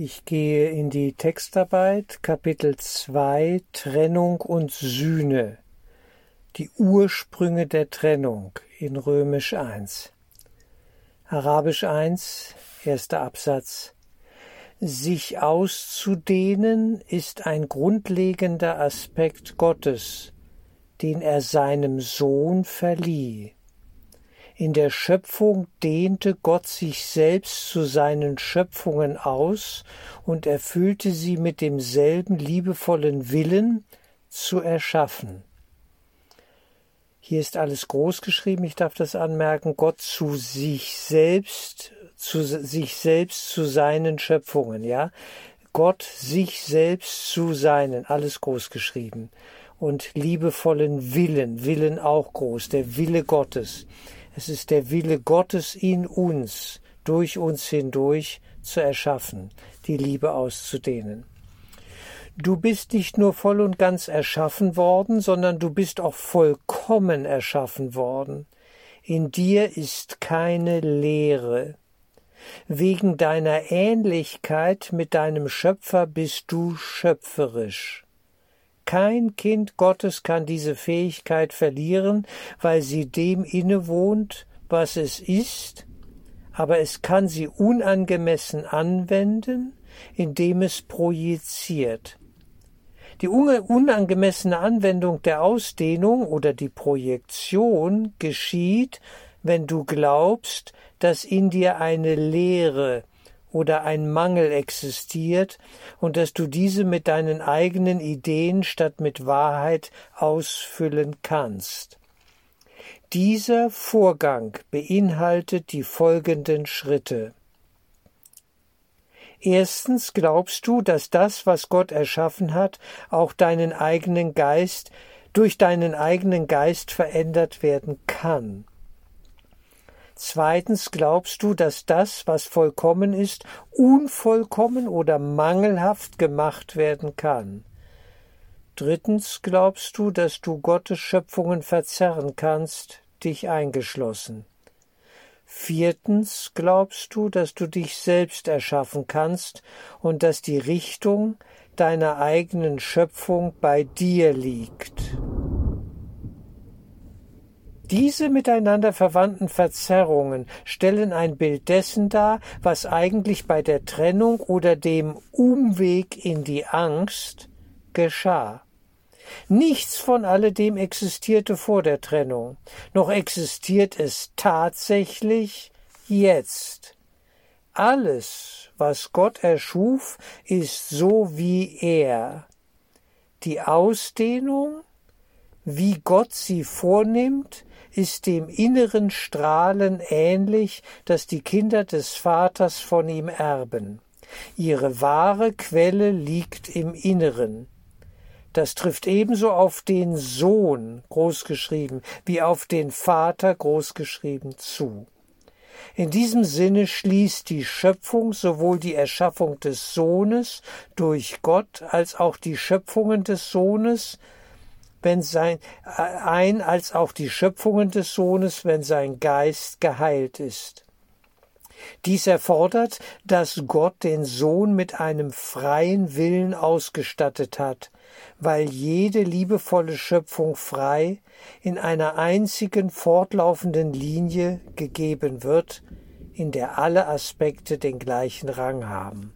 Ich gehe in die Textarbeit, Kapitel 2, Trennung und Sühne. Die Ursprünge der Trennung in Römisch 1. Arabisch 1, erster Absatz. Sich auszudehnen ist ein grundlegender Aspekt Gottes, den er seinem Sohn verlieh. In der Schöpfung dehnte Gott sich selbst zu seinen Schöpfungen aus und erfüllte sie mit demselben liebevollen Willen zu erschaffen. Hier ist alles groß geschrieben, ich darf das anmerken, Gott zu sich selbst, zu sich selbst zu seinen Schöpfungen, ja? Gott sich selbst zu seinen, alles groß geschrieben. Und liebevollen Willen, Willen auch groß, der Wille Gottes. Es ist der Wille Gottes in uns, durch uns hindurch zu erschaffen, die Liebe auszudehnen. Du bist nicht nur voll und ganz erschaffen worden, sondern du bist auch vollkommen erschaffen worden. In dir ist keine Leere. Wegen deiner Ähnlichkeit mit deinem Schöpfer bist du schöpferisch. Kein Kind Gottes kann diese Fähigkeit verlieren, weil sie dem innewohnt, was es ist, aber es kann sie unangemessen anwenden, indem es projiziert. Die unangemessene Anwendung der Ausdehnung oder die Projektion geschieht, wenn du glaubst, dass in dir eine Leere, oder ein Mangel existiert und dass du diese mit deinen eigenen Ideen statt mit Wahrheit ausfüllen kannst. Dieser Vorgang beinhaltet die folgenden Schritte. Erstens glaubst du, dass das, was Gott erschaffen hat, auch deinen eigenen Geist durch deinen eigenen Geist verändert werden kann. Zweitens glaubst du, dass das, was vollkommen ist, unvollkommen oder mangelhaft gemacht werden kann. Drittens glaubst du, dass du Gottes Schöpfungen verzerren kannst, dich eingeschlossen. Viertens glaubst du, dass du dich selbst erschaffen kannst und dass die Richtung deiner eigenen Schöpfung bei dir liegt. Diese miteinander verwandten Verzerrungen stellen ein Bild dessen dar, was eigentlich bei der Trennung oder dem Umweg in die Angst geschah. Nichts von alledem existierte vor der Trennung, noch existiert es tatsächlich jetzt. Alles, was Gott erschuf, ist so wie er. Die Ausdehnung, wie Gott sie vornimmt, ist dem inneren Strahlen ähnlich, das die Kinder des Vaters von ihm erben. Ihre wahre Quelle liegt im Inneren. Das trifft ebenso auf den Sohn großgeschrieben wie auf den Vater großgeschrieben zu. In diesem Sinne schließt die Schöpfung sowohl die Erschaffung des Sohnes durch Gott als auch die Schöpfungen des Sohnes wenn sein, ein als auch die Schöpfungen des Sohnes, wenn sein Geist geheilt ist. Dies erfordert, dass Gott den Sohn mit einem freien Willen ausgestattet hat, weil jede liebevolle Schöpfung frei in einer einzigen fortlaufenden Linie gegeben wird, in der alle Aspekte den gleichen Rang haben.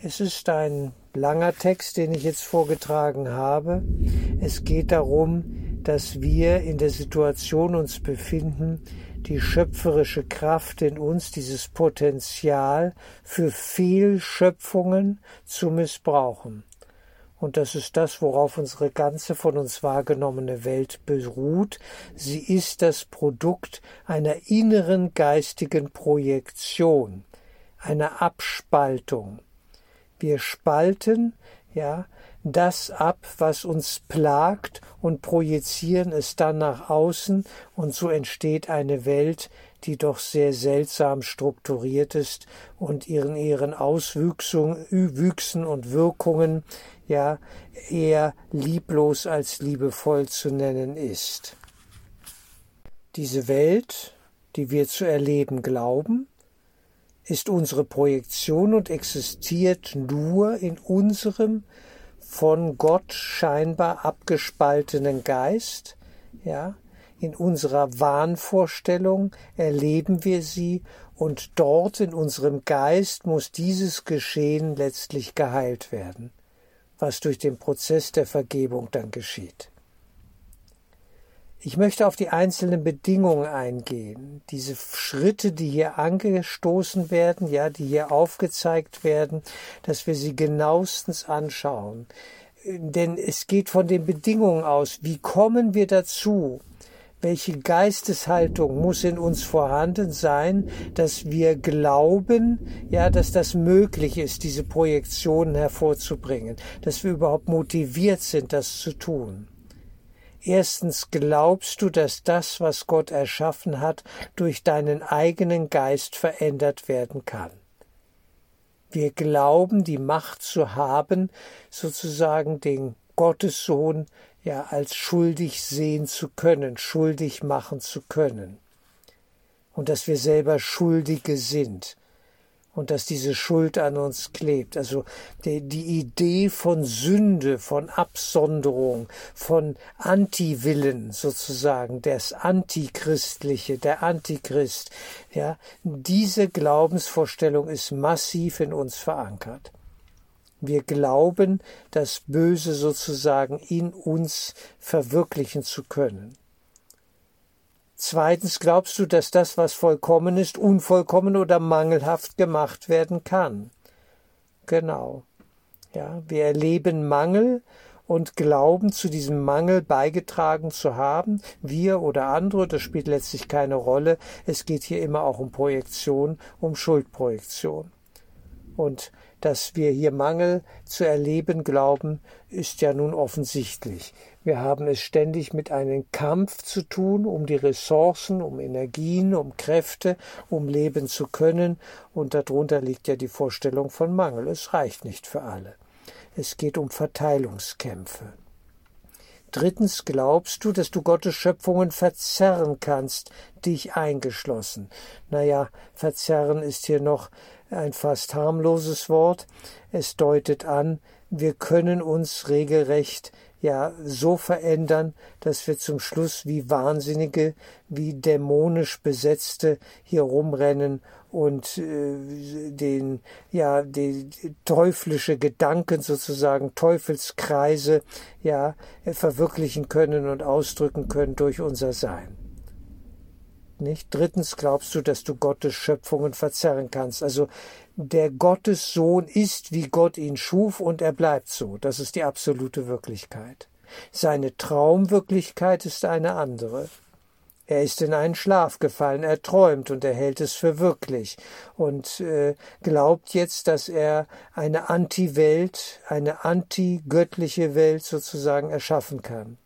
Es ist ein langer Text, den ich jetzt vorgetragen habe. Es geht darum, dass wir in der Situation uns befinden, die schöpferische Kraft in uns, dieses Potenzial für Fehlschöpfungen zu missbrauchen. Und das ist das, worauf unsere ganze von uns wahrgenommene Welt beruht. Sie ist das Produkt einer inneren geistigen Projektion, einer Abspaltung. Wir spalten, ja, das ab, was uns plagt und projizieren es dann nach außen und so entsteht eine Welt, die doch sehr seltsam strukturiert ist und ihren ihren Auswüchsen und Wirkungen ja eher lieblos als liebevoll zu nennen ist. Diese Welt, die wir zu erleben glauben, ist unsere Projektion und existiert nur in unserem von Gott scheinbar abgespaltenen Geist, ja, in unserer Wahnvorstellung erleben wir sie und dort in unserem Geist muss dieses Geschehen letztlich geheilt werden, was durch den Prozess der Vergebung dann geschieht. Ich möchte auf die einzelnen Bedingungen eingehen, diese Schritte, die hier angestoßen werden, ja, die hier aufgezeigt werden, dass wir sie genauestens anschauen. Denn es geht von den Bedingungen aus. Wie kommen wir dazu? Welche Geisteshaltung muss in uns vorhanden sein, dass wir glauben, ja, dass das möglich ist, diese Projektionen hervorzubringen, dass wir überhaupt motiviert sind, das zu tun? Erstens glaubst du, dass das, was Gott erschaffen hat, durch deinen eigenen Geist verändert werden kann. Wir glauben, die Macht zu haben, sozusagen den Gottessohn ja als schuldig sehen zu können, schuldig machen zu können. Und dass wir selber Schuldige sind und dass diese Schuld an uns klebt. Also die, die Idee von Sünde, von Absonderung, von Antiwillen sozusagen, das Antichristliche, der Antichrist, ja, diese Glaubensvorstellung ist massiv in uns verankert. Wir glauben, das Böse sozusagen in uns verwirklichen zu können. Zweitens glaubst du, dass das, was vollkommen ist, unvollkommen oder mangelhaft gemacht werden kann. Genau. Ja, wir erleben Mangel und glauben, zu diesem Mangel beigetragen zu haben, wir oder andere, das spielt letztlich keine Rolle. Es geht hier immer auch um Projektion, um Schuldprojektion. Und dass wir hier Mangel zu erleben glauben, ist ja nun offensichtlich. Wir haben es ständig mit einem Kampf zu tun um die Ressourcen, um Energien, um Kräfte, um leben zu können, und darunter liegt ja die Vorstellung von Mangel. Es reicht nicht für alle. Es geht um Verteilungskämpfe. Drittens glaubst du, dass du Gottes Schöpfungen verzerren kannst, dich eingeschlossen. Naja, verzerren ist hier noch ein fast harmloses Wort. Es deutet an, wir können uns regelrecht ja so verändern, dass wir zum Schluss wie Wahnsinnige, wie dämonisch Besetzte hier rumrennen und äh, den ja die teuflische Gedanken sozusagen Teufelskreise ja verwirklichen können und ausdrücken können durch unser Sein. Nicht? Drittens glaubst du, dass du Gottes Schöpfungen verzerren kannst. Also der Gottessohn ist, wie Gott ihn schuf, und er bleibt so. Das ist die absolute Wirklichkeit. Seine Traumwirklichkeit ist eine andere. Er ist in einen Schlaf gefallen, er träumt und er hält es für wirklich und äh, glaubt jetzt, dass er eine Anti-Welt, eine anti-göttliche Welt sozusagen erschaffen kann.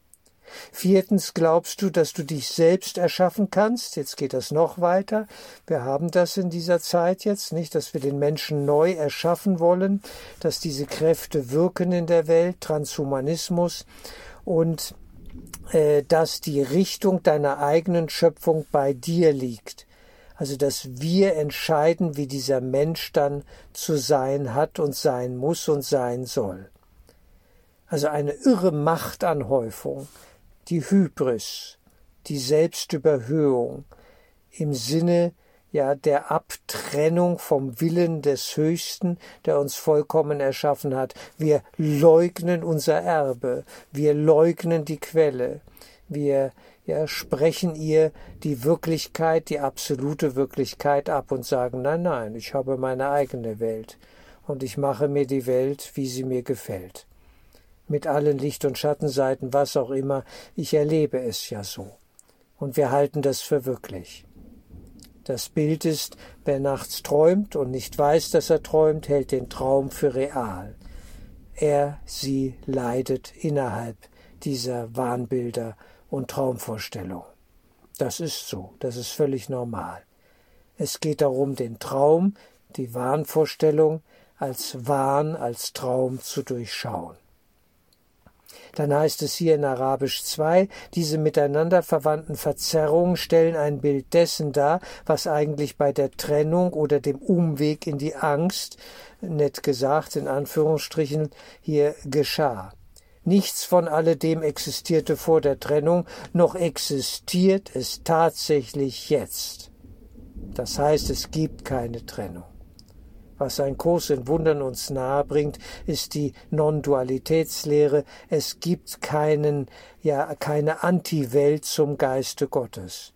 Viertens glaubst du, dass du dich selbst erschaffen kannst. Jetzt geht das noch weiter. Wir haben das in dieser Zeit jetzt nicht, dass wir den Menschen neu erschaffen wollen, dass diese Kräfte wirken in der Welt, Transhumanismus und äh, dass die Richtung deiner eigenen Schöpfung bei dir liegt. Also dass wir entscheiden, wie dieser Mensch dann zu sein hat und sein muss und sein soll. Also eine irre Machtanhäufung die Hybris, die Selbstüberhöhung im Sinne ja der Abtrennung vom Willen des Höchsten, der uns vollkommen erschaffen hat. Wir leugnen unser Erbe, wir leugnen die Quelle, wir ja, sprechen ihr die Wirklichkeit, die absolute Wirklichkeit ab und sagen, nein, nein, ich habe meine eigene Welt und ich mache mir die Welt, wie sie mir gefällt mit allen Licht- und Schattenseiten, was auch immer, ich erlebe es ja so. Und wir halten das für wirklich. Das Bild ist, wer nachts träumt und nicht weiß, dass er träumt, hält den Traum für real. Er, sie leidet innerhalb dieser Wahnbilder und Traumvorstellungen. Das ist so, das ist völlig normal. Es geht darum, den Traum, die Wahnvorstellung als Wahn, als Traum zu durchschauen. Dann heißt es hier in Arabisch 2, diese miteinander verwandten Verzerrungen stellen ein Bild dessen dar, was eigentlich bei der Trennung oder dem Umweg in die Angst, nett gesagt, in Anführungsstrichen, hier geschah. Nichts von alledem existierte vor der Trennung, noch existiert es tatsächlich jetzt. Das heißt, es gibt keine Trennung. Was ein Kurs in Wundern uns nahe bringt, ist die Non-Dualitätslehre. Es gibt keinen, ja, keine Anti-Welt zum Geiste Gottes.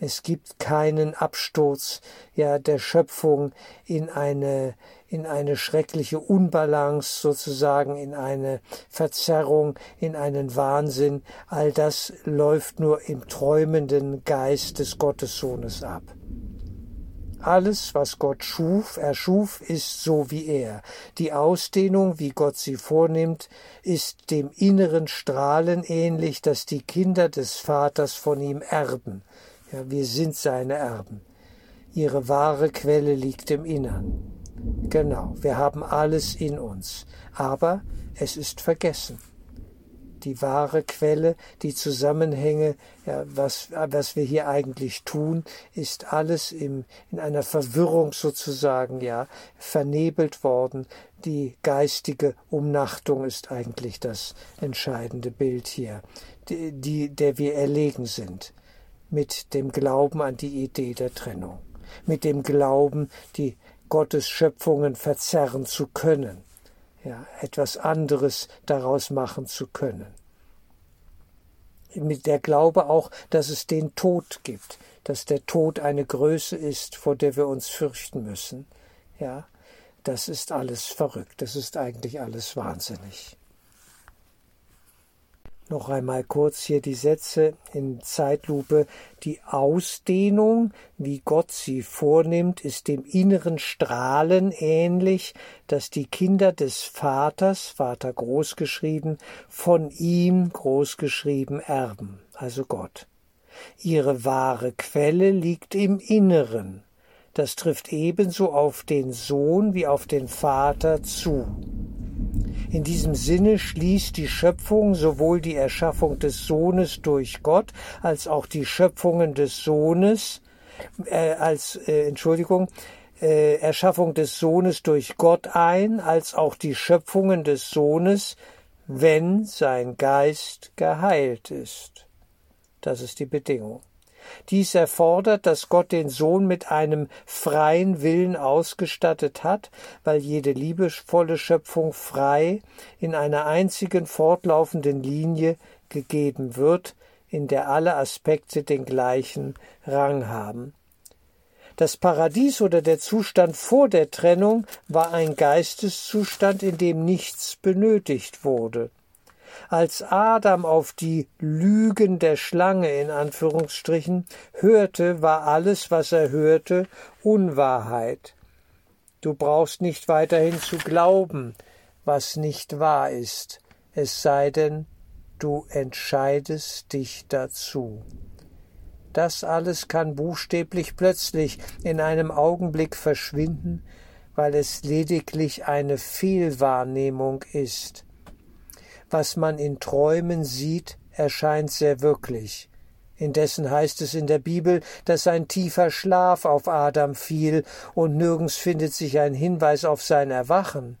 Es gibt keinen Absturz, ja, der Schöpfung in eine, in eine schreckliche Unbalance sozusagen, in eine Verzerrung, in einen Wahnsinn. All das läuft nur im träumenden Geist des Gottessohnes ab. Alles, was Gott schuf, erschuf, ist so wie er. Die Ausdehnung, wie Gott sie vornimmt, ist dem inneren Strahlen ähnlich, das die Kinder des Vaters von ihm erben. Ja, wir sind seine Erben. Ihre wahre Quelle liegt im Innern. Genau, wir haben alles in uns, aber es ist vergessen die wahre Quelle, die Zusammenhänge, ja, was, was wir hier eigentlich tun, ist alles im, in einer Verwirrung sozusagen, ja, vernebelt worden. Die geistige Umnachtung ist eigentlich das entscheidende Bild hier, die, die, der wir erlegen sind, mit dem Glauben an die Idee der Trennung, mit dem Glauben, die Gottes Schöpfungen verzerren zu können ja, etwas anderes daraus machen zu können. Mit der Glaube auch, dass es den Tod gibt, dass der Tod eine Größe ist, vor der wir uns fürchten müssen. Ja, das ist alles verrückt, das ist eigentlich alles wahnsinnig. Noch einmal kurz hier die Sätze in Zeitlupe. Die Ausdehnung, wie Gott sie vornimmt, ist dem inneren Strahlen ähnlich, das die Kinder des Vaters, Vater großgeschrieben, von ihm großgeschrieben erben, also Gott. Ihre wahre Quelle liegt im Inneren. Das trifft ebenso auf den Sohn wie auf den Vater zu. In diesem Sinne schließt die Schöpfung sowohl die Erschaffung des Sohnes durch Gott als auch die Schöpfungen des Sohnes äh, als äh, Entschuldigung äh, Erschaffung des Sohnes durch Gott ein, als auch die Schöpfungen des Sohnes, wenn sein Geist geheilt ist. Das ist die Bedingung. Dies erfordert, dass Gott den Sohn mit einem freien Willen ausgestattet hat, weil jede liebevolle Schöpfung frei in einer einzigen fortlaufenden Linie gegeben wird, in der alle Aspekte den gleichen Rang haben. Das Paradies oder der Zustand vor der Trennung war ein Geisteszustand, in dem nichts benötigt wurde. Als Adam auf die Lügen der Schlange in Anführungsstrichen hörte, war alles, was er hörte, Unwahrheit. Du brauchst nicht weiterhin zu glauben, was nicht wahr ist, es sei denn, du entscheidest dich dazu. Das alles kann buchstäblich plötzlich in einem Augenblick verschwinden, weil es lediglich eine Fehlwahrnehmung ist was man in Träumen sieht, erscheint sehr wirklich. Indessen heißt es in der Bibel, dass ein tiefer Schlaf auf Adam fiel, und nirgends findet sich ein Hinweis auf sein Erwachen.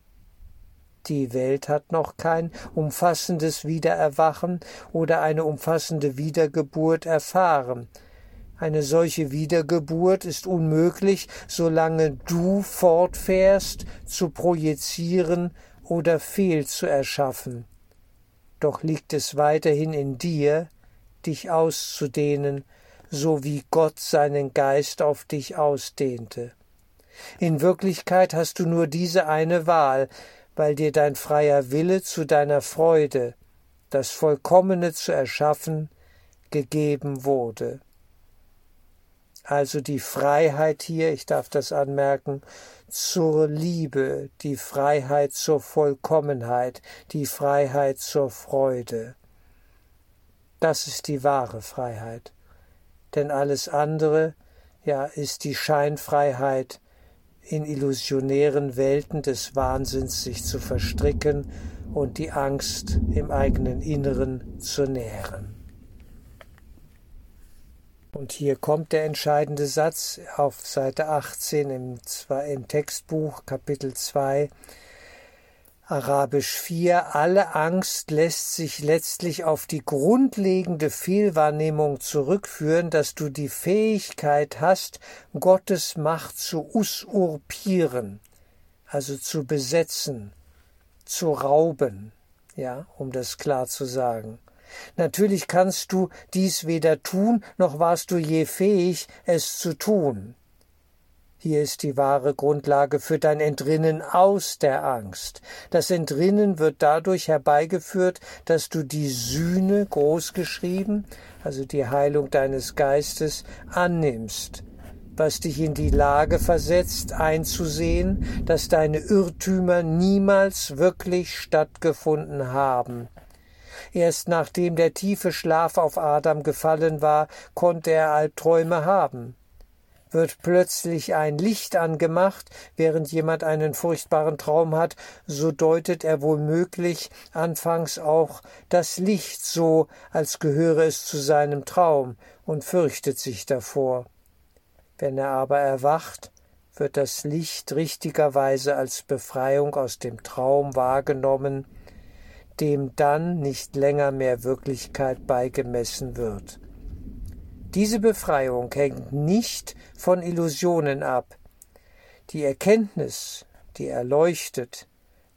Die Welt hat noch kein umfassendes Wiedererwachen oder eine umfassende Wiedergeburt erfahren. Eine solche Wiedergeburt ist unmöglich, solange du fortfährst, zu projizieren oder fehl zu erschaffen doch liegt es weiterhin in dir, dich auszudehnen, so wie Gott seinen Geist auf dich ausdehnte. In Wirklichkeit hast du nur diese eine Wahl, weil dir dein freier Wille zu deiner Freude, das Vollkommene zu erschaffen, gegeben wurde. Also die Freiheit hier, ich darf das anmerken, zur Liebe, die Freiheit zur Vollkommenheit, die Freiheit zur Freude. Das ist die wahre Freiheit. Denn alles andere, ja, ist die Scheinfreiheit, in illusionären Welten des Wahnsinns sich zu verstricken und die Angst im eigenen Inneren zu nähren. Und hier kommt der entscheidende Satz auf Seite 18 im, im Textbuch Kapitel 2 Arabisch 4 Alle Angst lässt sich letztlich auf die grundlegende Fehlwahrnehmung zurückführen, dass du die Fähigkeit hast, Gottes Macht zu usurpieren, also zu besetzen, zu rauben, ja, um das klar zu sagen. Natürlich kannst du dies weder tun, noch warst du je fähig, es zu tun. Hier ist die wahre Grundlage für dein Entrinnen aus der Angst. Das Entrinnen wird dadurch herbeigeführt, dass du die Sühne großgeschrieben, also die Heilung deines Geistes, annimmst, was dich in die Lage versetzt, einzusehen, dass deine Irrtümer niemals wirklich stattgefunden haben. Erst nachdem der tiefe Schlaf auf Adam gefallen war, konnte er Albträume haben wird plötzlich ein Licht angemacht, während jemand einen furchtbaren Traum hat, so deutet er womöglich anfangs auch das Licht so, als gehöre es zu seinem Traum und fürchtet sich davor. Wenn er aber erwacht, wird das Licht richtigerweise als Befreiung aus dem Traum wahrgenommen, dem dann nicht länger mehr Wirklichkeit beigemessen wird. Diese Befreiung hängt nicht von Illusionen ab. Die Erkenntnis, die erleuchtet,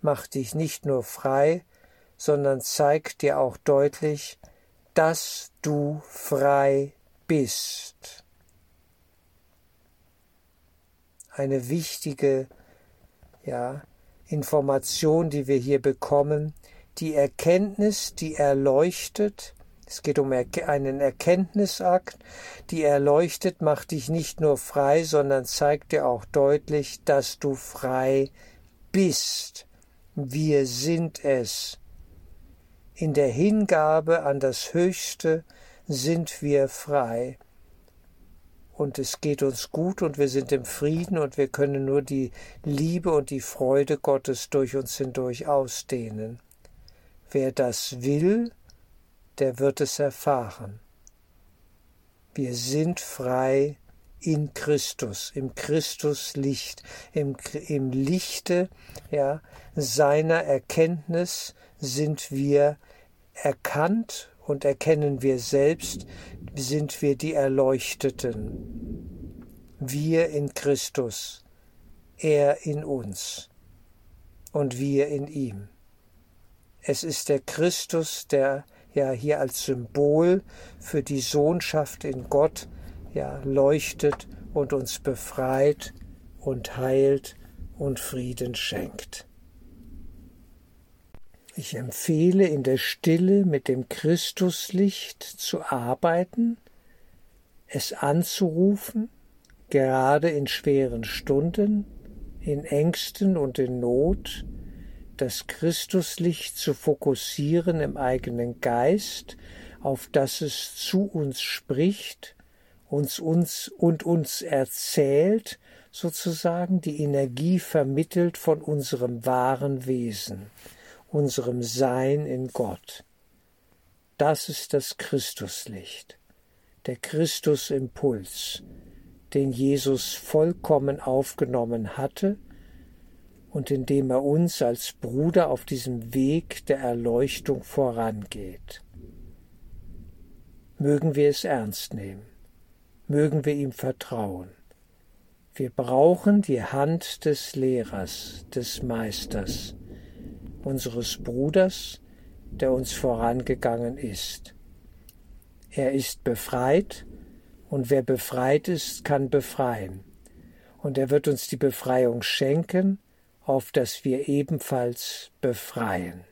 macht dich nicht nur frei, sondern zeigt dir auch deutlich, dass du frei bist. Eine wichtige ja, Information, die wir hier bekommen, die Erkenntnis, die erleuchtet, es geht um einen Erkenntnisakt, die erleuchtet, macht dich nicht nur frei, sondern zeigt dir auch deutlich, dass du frei bist. Wir sind es. In der Hingabe an das Höchste sind wir frei. Und es geht uns gut und wir sind im Frieden und wir können nur die Liebe und die Freude Gottes durch uns hindurch ausdehnen. Wer das will, der wird es erfahren. Wir sind frei in Christus, im Christuslicht, im, im Lichte ja, seiner Erkenntnis sind wir erkannt und erkennen wir selbst, sind wir die Erleuchteten. Wir in Christus, er in uns und wir in ihm. Es ist der Christus, der ja hier als Symbol für die Sohnschaft in Gott ja leuchtet und uns befreit und heilt und Frieden schenkt. Ich empfehle in der Stille mit dem Christuslicht zu arbeiten, es anzurufen, gerade in schweren Stunden, in Ängsten und in Not, das Christuslicht zu fokussieren im eigenen Geist, auf das es zu uns spricht, uns uns und uns erzählt, sozusagen die Energie vermittelt von unserem wahren Wesen, unserem Sein in Gott. Das ist das Christuslicht, der Christusimpuls, den Jesus vollkommen aufgenommen hatte und indem er uns als Bruder auf diesem Weg der Erleuchtung vorangeht. Mögen wir es ernst nehmen, mögen wir ihm vertrauen. Wir brauchen die Hand des Lehrers, des Meisters, unseres Bruders, der uns vorangegangen ist. Er ist befreit, und wer befreit ist, kann befreien. Und er wird uns die Befreiung schenken, auf dass wir ebenfalls befreien.